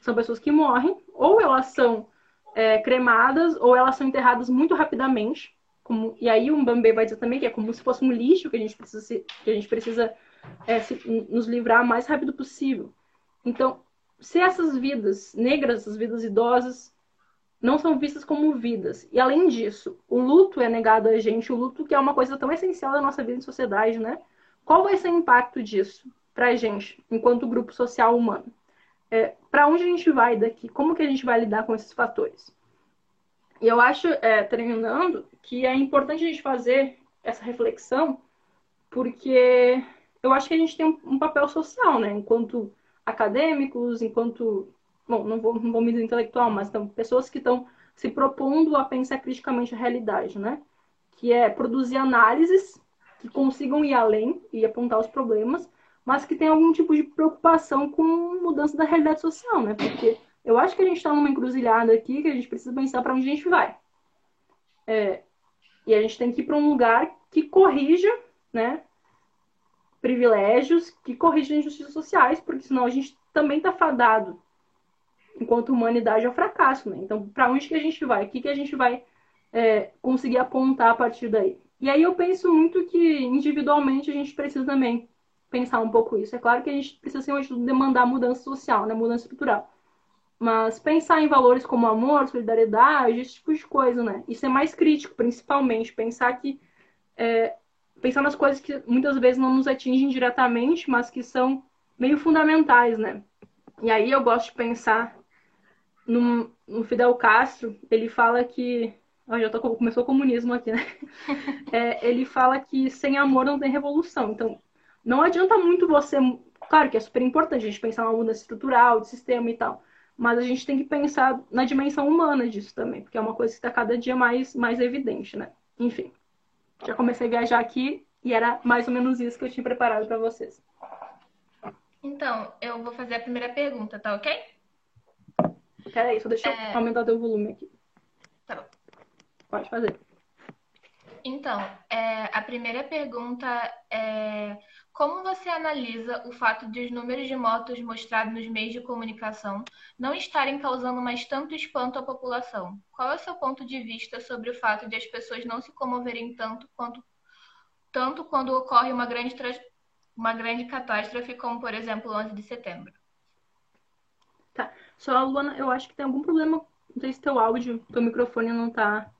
Speaker 3: São pessoas que morrem, ou elas são é, cremadas, ou elas são enterradas muito rapidamente como, e aí o Mbambe vai dizer também que é como se fosse um lixo que a gente precisa, se, que a gente precisa é, se, nos livrar o mais rápido possível. Então, se essas vidas negras, essas vidas idosas, não são vistas como vidas, e além disso, o luto é negado a gente, o luto que é uma coisa tão essencial da nossa vida em sociedade, né? Qual vai ser o impacto disso para a gente, enquanto grupo social humano? É, para onde a gente vai daqui? Como que a gente vai lidar com esses fatores? E eu acho, é, terminando, que é importante a gente fazer essa reflexão, porque eu acho que a gente tem um, papel social, né? Enquanto acadêmicos, enquanto. Bom, não vou, não vou me dizer intelectual, mas então, pessoas que estão se propondo a pensar criticamente a realidade, né? Que é produzir análises que consigam ir além e apontar os problemas, mas que tem algum tipo de preocupação com mudança da realidade social, né? Porque eu acho que a gente está numa encruzilhada aqui que a gente precisa pensar para onde a gente vai. É, e a gente tem que ir para um lugar que corrija, né, privilégios, que corrija injustiças sociais, porque senão a gente também está fadado, enquanto humanidade, ao fracasso, né? Então, para onde que a gente vai? O que, que a gente vai é, conseguir apontar a partir daí? E aí eu penso muito que individualmente a gente precisa também pensar um pouco isso. É claro que a gente precisa, acima demandar mudança social, né? mudança estrutural. Mas pensar em valores como amor, solidariedade, esse tipo de coisa, né? E ser mais crítico, principalmente. Pensar que. É, pensar nas coisas que muitas vezes não nos atingem diretamente, mas que são meio fundamentais, né? E aí eu gosto de pensar no, no Fidel Castro, ele fala que. Oh, já tô, começou o comunismo aqui, né? [LAUGHS] É, ele fala que sem amor não tem revolução. Então, não adianta muito você. Claro que é super importante a gente pensar numa mudança estrutural, de sistema e tal. Mas a gente tem que pensar na dimensão humana disso também, porque é uma coisa que está cada dia mais, mais evidente, né? Enfim, já comecei a viajar aqui e era mais ou menos isso que eu tinha preparado para vocês.
Speaker 2: Então, eu vou fazer a primeira pergunta, tá ok?
Speaker 3: Peraí, só deixa é... eu aumentar o volume aqui.
Speaker 2: Tá bom.
Speaker 3: Pode fazer.
Speaker 2: Então, é, a primeira pergunta é como você analisa o fato de os números de mortos mostrados nos meios de comunicação não estarem causando mais tanto espanto à população? Qual é o seu ponto de vista sobre o fato de as pessoas não se comoverem tanto quanto tanto quando ocorre uma grande uma grande catástrofe, como por exemplo o 11 de setembro?
Speaker 3: Só, Luana, eu acho que tem algum problema. Não sei se teu áudio, teu microfone não tá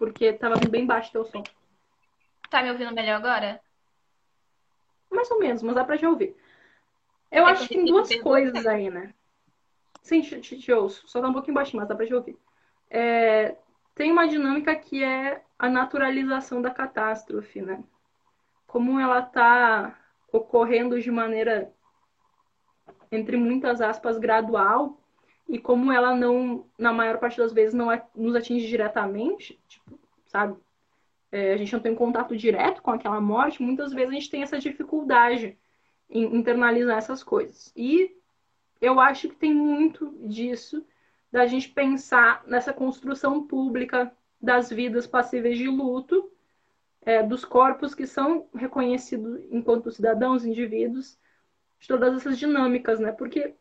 Speaker 3: porque tava bem baixo teu som.
Speaker 2: Tá me ouvindo melhor agora?
Speaker 3: Mais ou menos, mas dá pra te ouvir. Eu é acho que tem duas coisas aí, né? Sim, te, te, te, ouço. Só tá um pouquinho baixinho, mas dá pra te ouvir. É, tem uma dinâmica que é a naturalização da catástrofe, né? Como ela tá ocorrendo de maneira, entre muitas aspas, gradual, e como ela não, na maior parte das vezes, não nos atinge diretamente, tipo, sabe? É, a gente não tem contato direto com aquela morte, muitas vezes a gente tem essa dificuldade em internalizar essas coisas. E eu acho que tem muito disso da gente pensar nessa construção pública das vidas passíveis de luto, é, dos corpos que são reconhecidos enquanto cidadãos, indivíduos, de todas essas dinâmicas, né? Porque,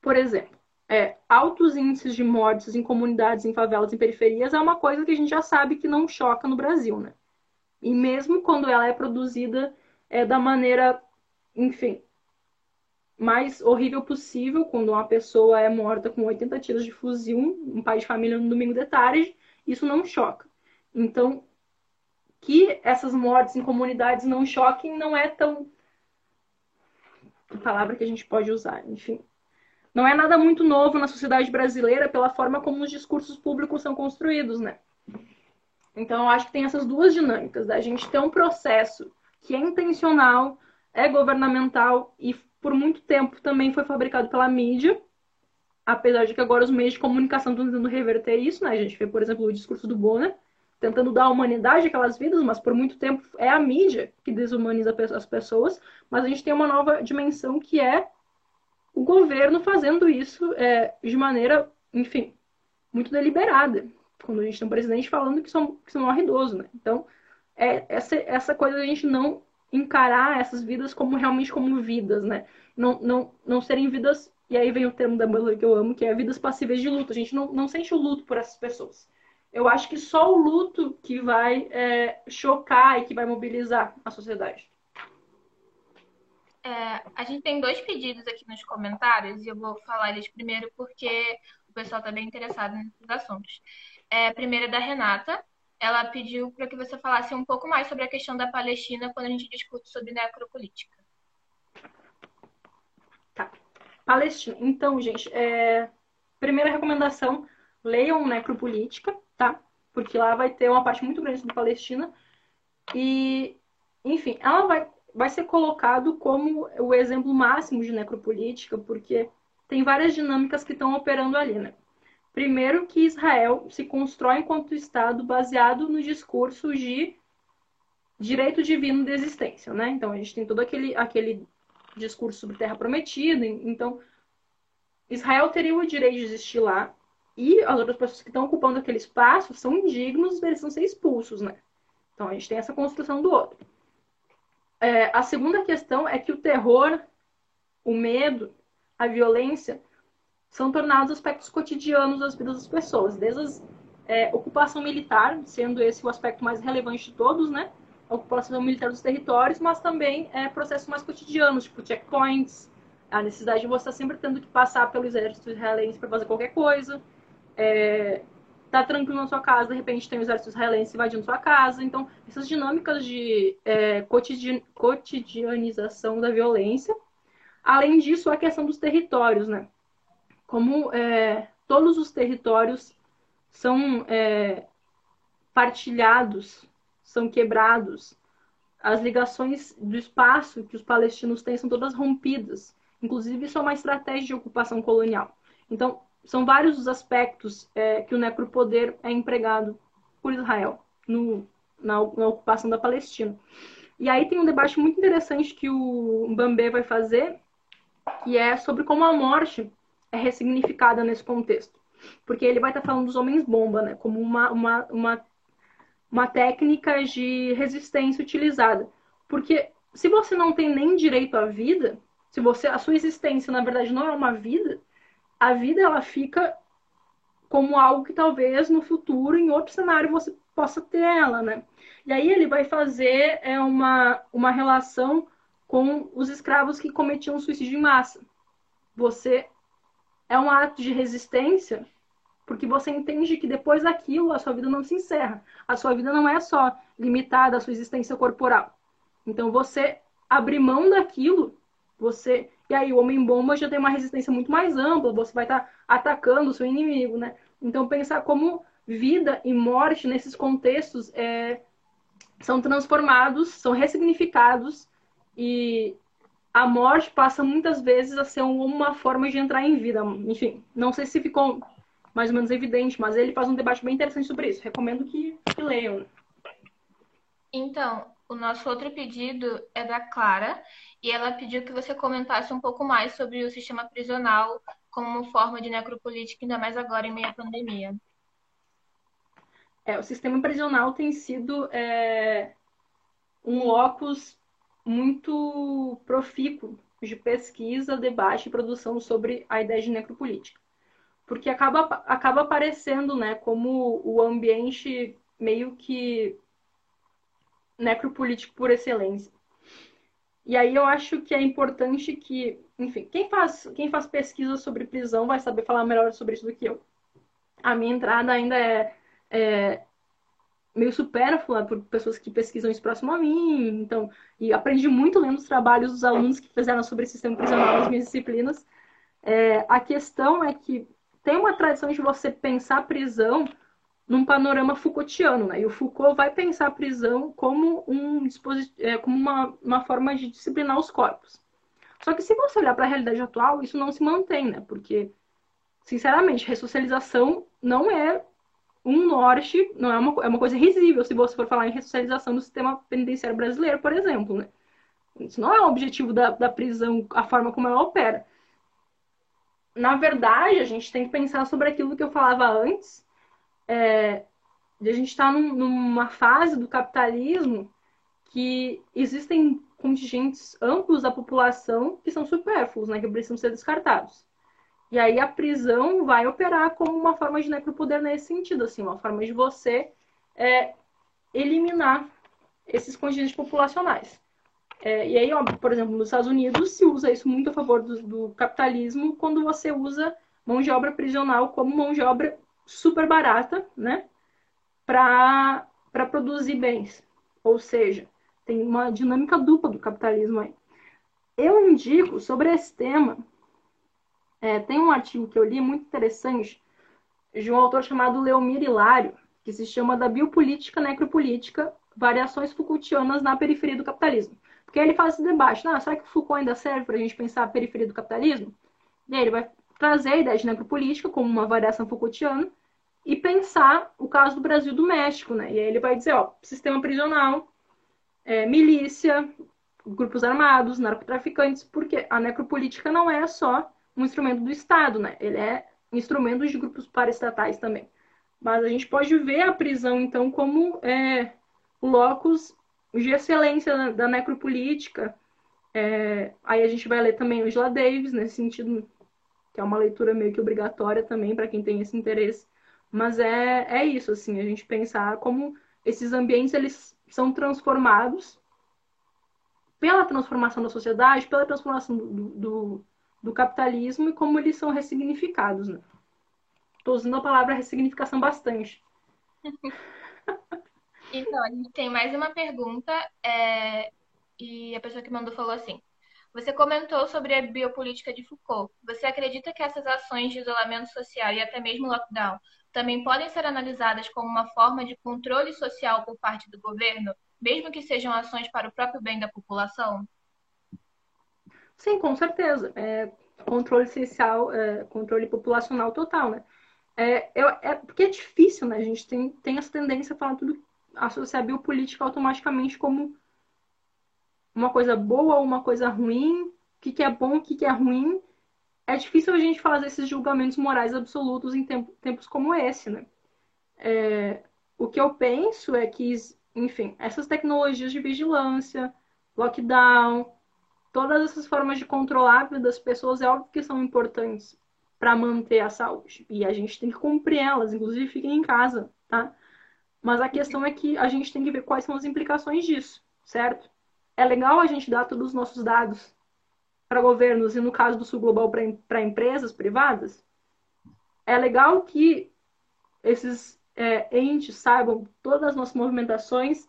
Speaker 3: por exemplo, é, altos índices de mortes em comunidades, em favelas, em periferias, é uma coisa que a gente já sabe que não choca no Brasil, né? E mesmo quando ela é produzida é, da maneira, enfim, mais horrível possível, quando uma pessoa é morta com 80 tiros de fuzil, um pai de família no domingo de tarde, isso não choca. Então, que essas mortes em comunidades não choquem não é tão. Palavra que a gente pode usar, enfim não é nada muito novo na sociedade brasileira pela forma como os discursos públicos são construídos, né? Então, eu acho que tem essas duas dinâmicas, da gente ter um processo que é intencional, é governamental e por muito tempo também foi fabricado pela mídia, apesar de que agora os meios de comunicação estão tentando reverter isso, né? A gente vê, por exemplo, o discurso do Bonner, tentando dar humanidade àquelas vidas, mas por muito tempo é a mídia que desumaniza as pessoas, mas a gente tem uma nova dimensão que é o governo fazendo isso é, de maneira, enfim, muito deliberada. Quando a gente tem um presidente falando que são, que são morre idoso, né? Então, é essa, essa coisa da gente não encarar essas vidas como realmente como vidas, né? Não, não, não serem vidas, e aí vem o termo da Butler que eu amo, que é vidas passíveis de luto. A gente não, não sente o luto por essas pessoas. Eu acho que só o luto que vai é, chocar e que vai mobilizar a sociedade.
Speaker 2: É, a gente tem dois pedidos aqui nos comentários e eu vou falar eles primeiro porque o pessoal está bem interessado nesses assuntos. É, a primeira é da Renata. Ela pediu para que você falasse um pouco mais sobre a questão da Palestina quando a gente discute sobre necropolítica.
Speaker 3: Tá. Palestina. Então, gente, é... primeira recomendação: leiam Necropolítica, tá? Porque lá vai ter uma parte muito grande sobre Palestina. E, enfim, ela vai vai ser colocado como o exemplo máximo de necropolítica, porque tem várias dinâmicas que estão operando ali, né? Primeiro, que Israel se constrói enquanto Estado baseado no discurso de direito divino de existência, né? Então, a gente tem todo aquele, aquele discurso sobre terra prometida. Então, Israel teria o direito de existir lá e as outras pessoas que estão ocupando aquele espaço são indignos, eles vão ser expulsos, né? Então, a gente tem essa construção do outro. É, a segunda questão é que o terror, o medo, a violência são tornados aspectos cotidianos das vidas das pessoas, desde a é, ocupação militar, sendo esse o aspecto mais relevante de todos, né? A ocupação militar dos territórios, mas também é, processos mais cotidianos, tipo checkpoints, a necessidade de você estar sempre tendo que passar pelo exército israelense para fazer qualquer coisa, é, tá tranquilo na sua casa, de repente tem o exército israelense invadindo sua casa. Então, essas dinâmicas de é, cotidianização da violência. Além disso, a questão dos territórios, né? Como é, todos os territórios são é, partilhados, são quebrados, as ligações do espaço que os palestinos têm são todas rompidas. Inclusive, isso é uma estratégia de ocupação colonial. Então, são vários os aspectos é, que o necropoder é empregado por Israel no, na, na, ocupação da Palestina. E aí tem um debate muito interessante que o Bambé vai fazer, que é sobre como a morte é ressignificada nesse contexto. porque ele vai estar tá falando dos homens bomba, né? Como uma, uma, uma, uma técnica de resistência utilizada. Porque se você não tem nem direito à vida, se você a sua existência na verdade não é uma vida, a vida ela fica como algo que talvez no futuro, em outro cenário, você possa ter ela, né? E aí ele vai fazer é, uma, uma relação com os escravos que cometiam suicídio em massa. Você é um ato de resistência porque você entende que depois daquilo a sua vida não se encerra. A sua vida não é só limitada à sua existência corporal. Então você abrir mão daquilo, você e aí o homem bomba já tem uma resistência muito mais ampla, você vai estar tá atacando o seu inimigo, né? Então pensar como vida e morte nesses contextos é, são transformados, são ressignificados e a morte passa muitas vezes a ser uma forma de entrar em vida. Enfim, não sei se ficou mais ou menos evidente, mas ele faz um debate bem interessante sobre isso. Recomendo que, que leiam.
Speaker 2: Então, o nosso outro pedido é da Clara, e ela pediu que você comentasse um pouco mais sobre o sistema prisional como forma de necropolítica, ainda mais agora em meio à pandemia.
Speaker 3: É, o sistema prisional tem sido é, um locus muito profícuo de pesquisa, debate e produção sobre a ideia de necropolítica. Porque acaba, acaba aparecendo né, como o ambiente meio que necropolítico por excelência. E aí eu acho que é importante que, enfim, quem faz, quem faz pesquisa sobre prisão vai saber falar melhor sobre isso do que eu. A minha entrada ainda é, é meio supérflua por pessoas que pesquisam isso próximo a mim, então, e aprendi muito lendo os trabalhos dos alunos que fizeram sobre sistema prisional nas minhas disciplinas. É, a questão é que tem uma tradição de você pensar prisão num panorama Foucaultiano, né? E o Foucault vai pensar a prisão como, um é, como uma, uma forma de disciplinar os corpos. Só que se você olhar para a realidade atual, isso não se mantém, né? Porque, sinceramente, ressocialização não é um norte, não é uma, é uma coisa risível se você for falar em ressocialização do sistema penitenciário brasileiro, por exemplo, né? Isso não é o objetivo da, da prisão, a forma como ela opera. Na verdade, a gente tem que pensar sobre aquilo que eu falava antes, é, a gente estar tá num, numa fase do capitalismo que existem contingentes amplos da população que são supérfluos, né, que precisam ser descartados. E aí a prisão vai operar como uma forma de necropoder nesse sentido, assim, uma forma de você é, eliminar esses contingentes populacionais. É, e aí, ó, por exemplo, nos Estados Unidos se usa isso muito a favor do, do capitalismo quando você usa mão de obra prisional como mão de obra super barata, né? Para produzir bens. Ou seja, tem uma dinâmica dupla do capitalismo aí. Eu indico sobre esse tema. É, tem um artigo que eu li muito interessante de um autor chamado Leomir Hilário, que se chama Da Biopolítica Necropolítica, Variações Foucaultianas na Periferia do Capitalismo. Porque ele faz esse debate, ah, será que Foucault ainda serve para a gente pensar a periferia do capitalismo? E aí ele vai trazer a ideia de necropolítica como uma variação Foucaultiana e pensar o caso do Brasil do México, né? E aí ele vai dizer, ó, sistema prisional, é, milícia, grupos armados, narcotraficantes, porque a necropolítica não é só um instrumento do Estado, né? Ele é instrumento de grupos paraestatais também. Mas a gente pode ver a prisão, então, como é, locus de excelência da necropolítica. É, aí a gente vai ler também Angela Davis, nesse sentido, que é uma leitura meio que obrigatória também para quem tem esse interesse. Mas é, é isso, assim, a gente pensar como esses ambientes eles são transformados pela transformação da sociedade, pela transformação do, do, do capitalismo e como eles são ressignificados. Né? Estou usando a palavra ressignificação bastante. [LAUGHS]
Speaker 2: Então, a gente tem mais uma pergunta, é... e a pessoa que mandou falou assim: Você comentou sobre a biopolítica de Foucault. Você acredita que essas ações de isolamento social e até mesmo lockdown também podem ser analisadas como uma forma de controle social por parte do governo, mesmo que sejam ações para o próprio bem da população?
Speaker 3: Sim, com certeza. É, controle social, é, controle populacional total, né? É, eu, é, porque é difícil, né? A gente tem, tem essa tendência a falar tudo, associar biopolítica automaticamente como uma coisa boa ou uma coisa ruim, o que, que é bom, o que, que é ruim. é difícil a gente fazer esses julgamentos morais absolutos em tempo, tempos como esse, né? É, o que eu penso é que, enfim, essas tecnologias de vigilância, lockdown, todas essas formas de controlar a vida das pessoas, é óbvio que são importantes para manter a saúde. E a gente tem que cumprir elas, inclusive fiquem em casa, tá? Mas a questão é que a gente tem que ver quais são as implicações disso, certo? É legal a gente dar todos os nossos dados para governos e, no caso do Sul Global, para empresas privadas, é legal que esses é, entes saibam todas as nossas movimentações,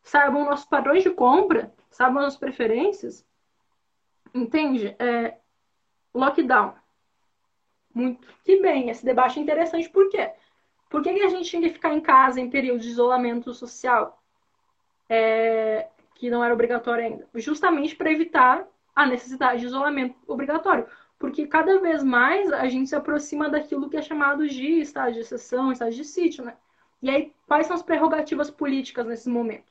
Speaker 3: saibam nossos padrões de compra, saibam as nossas preferências. Entende? É, lockdown. Muito que bem, esse debate é interessante. Por quê? Por que, que a gente tinha que ficar em casa em período de isolamento social? É, que não era obrigatório ainda. Justamente para evitar a necessidade de isolamento obrigatório. Porque cada vez mais a gente se aproxima daquilo que é chamado de estado de exceção, estado de sítio, né? E aí, quais são as prerrogativas políticas nesse momento?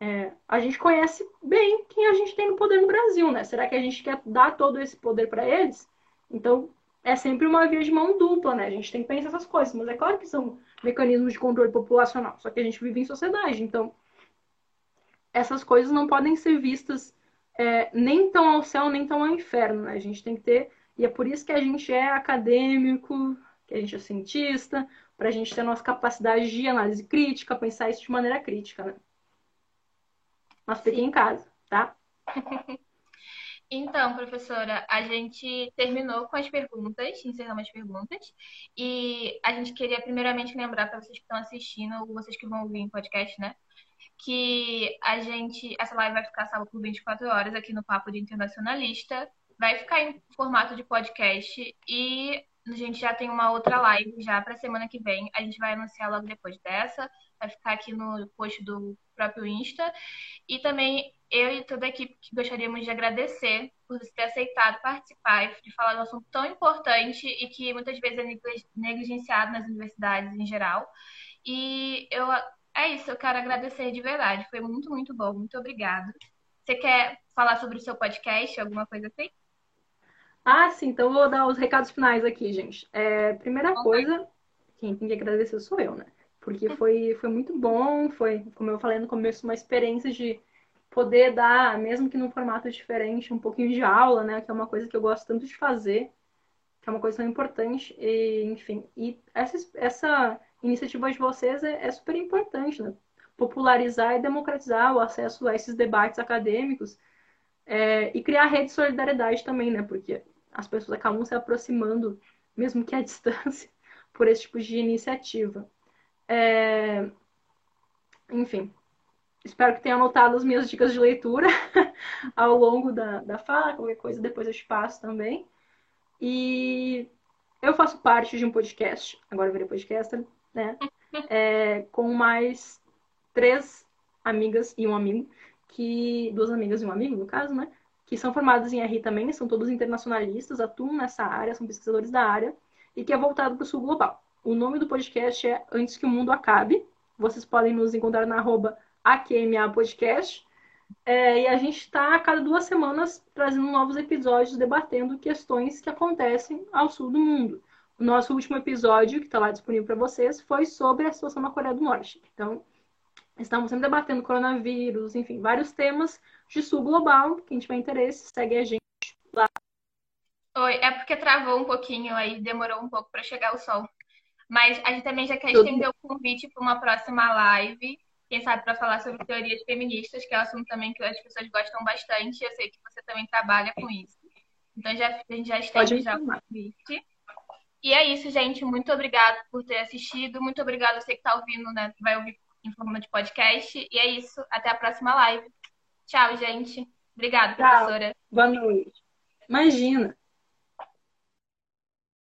Speaker 3: É, a gente conhece bem quem a gente tem no poder no Brasil, né? Será que a gente quer dar todo esse poder para eles? Então, é sempre uma via de mão dupla, né? A gente tem que pensar essas coisas, mas é claro que são mecanismos de controle populacional, só que a gente vive em sociedade, então essas coisas não podem ser vistas é, nem tão ao céu, nem tão ao inferno, né? A gente tem que ter. E é por isso que a gente é acadêmico, que a gente é cientista, para a gente ter a nossa capacidade de análise crítica, pensar isso de maneira crítica, né? Mas fiquem em casa, tá? [LAUGHS]
Speaker 2: Então, professora, a gente terminou com as perguntas, encerramos as perguntas, e a gente queria primeiramente lembrar para vocês que estão assistindo, ou vocês que vão ouvir em podcast, né? Que a gente, essa live vai ficar salva por 24 horas aqui no Papo de Internacionalista. Vai ficar em formato de podcast e a gente já tem uma outra live já para semana que vem. A gente vai anunciar logo depois dessa. Vai ficar aqui no post do próprio Insta. E também eu e toda a equipe que gostaríamos de agradecer por ter aceitado participar e de falar de um assunto tão importante e que muitas vezes é negligenciado nas universidades em geral. E eu é isso, eu quero agradecer de verdade. Foi muito, muito bom. Muito obrigada. Você quer falar sobre o seu podcast, alguma coisa assim?
Speaker 3: Ah, sim, então vou dar os recados finais aqui, gente. É, primeira okay. coisa, quem tem que agradecer sou eu, né? Porque foi, foi muito bom, foi, como eu falei no começo, uma experiência de poder dar, mesmo que num formato diferente, um pouquinho de aula, né? Que é uma coisa que eu gosto tanto de fazer, que é uma coisa tão importante. E, enfim, e essa, essa iniciativa de vocês é, é super importante, né? Popularizar e democratizar o acesso a esses debates acadêmicos é, e criar rede de solidariedade também, né? Porque as pessoas acabam se aproximando, mesmo que à [LAUGHS] distância, por esse tipo de iniciativa. É... Enfim, espero que tenha anotado as minhas dicas de leitura [LAUGHS] ao longo da, da fala, qualquer coisa depois eu te passo também. E eu faço parte de um podcast, agora eu virei podcaster, né? É, com mais três amigas e um amigo, que duas amigas e um amigo, no caso, né? Que são formadas em RI também, são todos internacionalistas, atuam nessa área, são pesquisadores da área, e que é voltado para o sul global. O nome do podcast é Antes que o Mundo Acabe. Vocês podem nos encontrar na arroba AQMA Podcast. É, e a gente está a cada duas semanas trazendo novos episódios debatendo questões que acontecem ao sul do mundo. Nosso último episódio, que está lá disponível para vocês, foi sobre a situação na Coreia do Norte. Então, estamos sempre debatendo coronavírus, enfim, vários temas de sul global. Quem tiver interesse, segue a gente lá.
Speaker 2: Oi, é porque travou um pouquinho aí, demorou um pouco para chegar o sol. Mas a gente também já quer Tudo. estender o convite para uma próxima live, quem sabe para falar sobre teorias feministas, que é um assunto também que as pessoas gostam bastante. Eu sei que você também trabalha com isso. Então já, a gente já estende já o convite. E é isso, gente. Muito obrigada por ter assistido. Muito obrigada a você que está ouvindo, né? Que vai ouvir em forma de podcast. E é isso. Até a próxima live. Tchau, gente. Obrigada, professora.
Speaker 3: Boa noite. Imagina.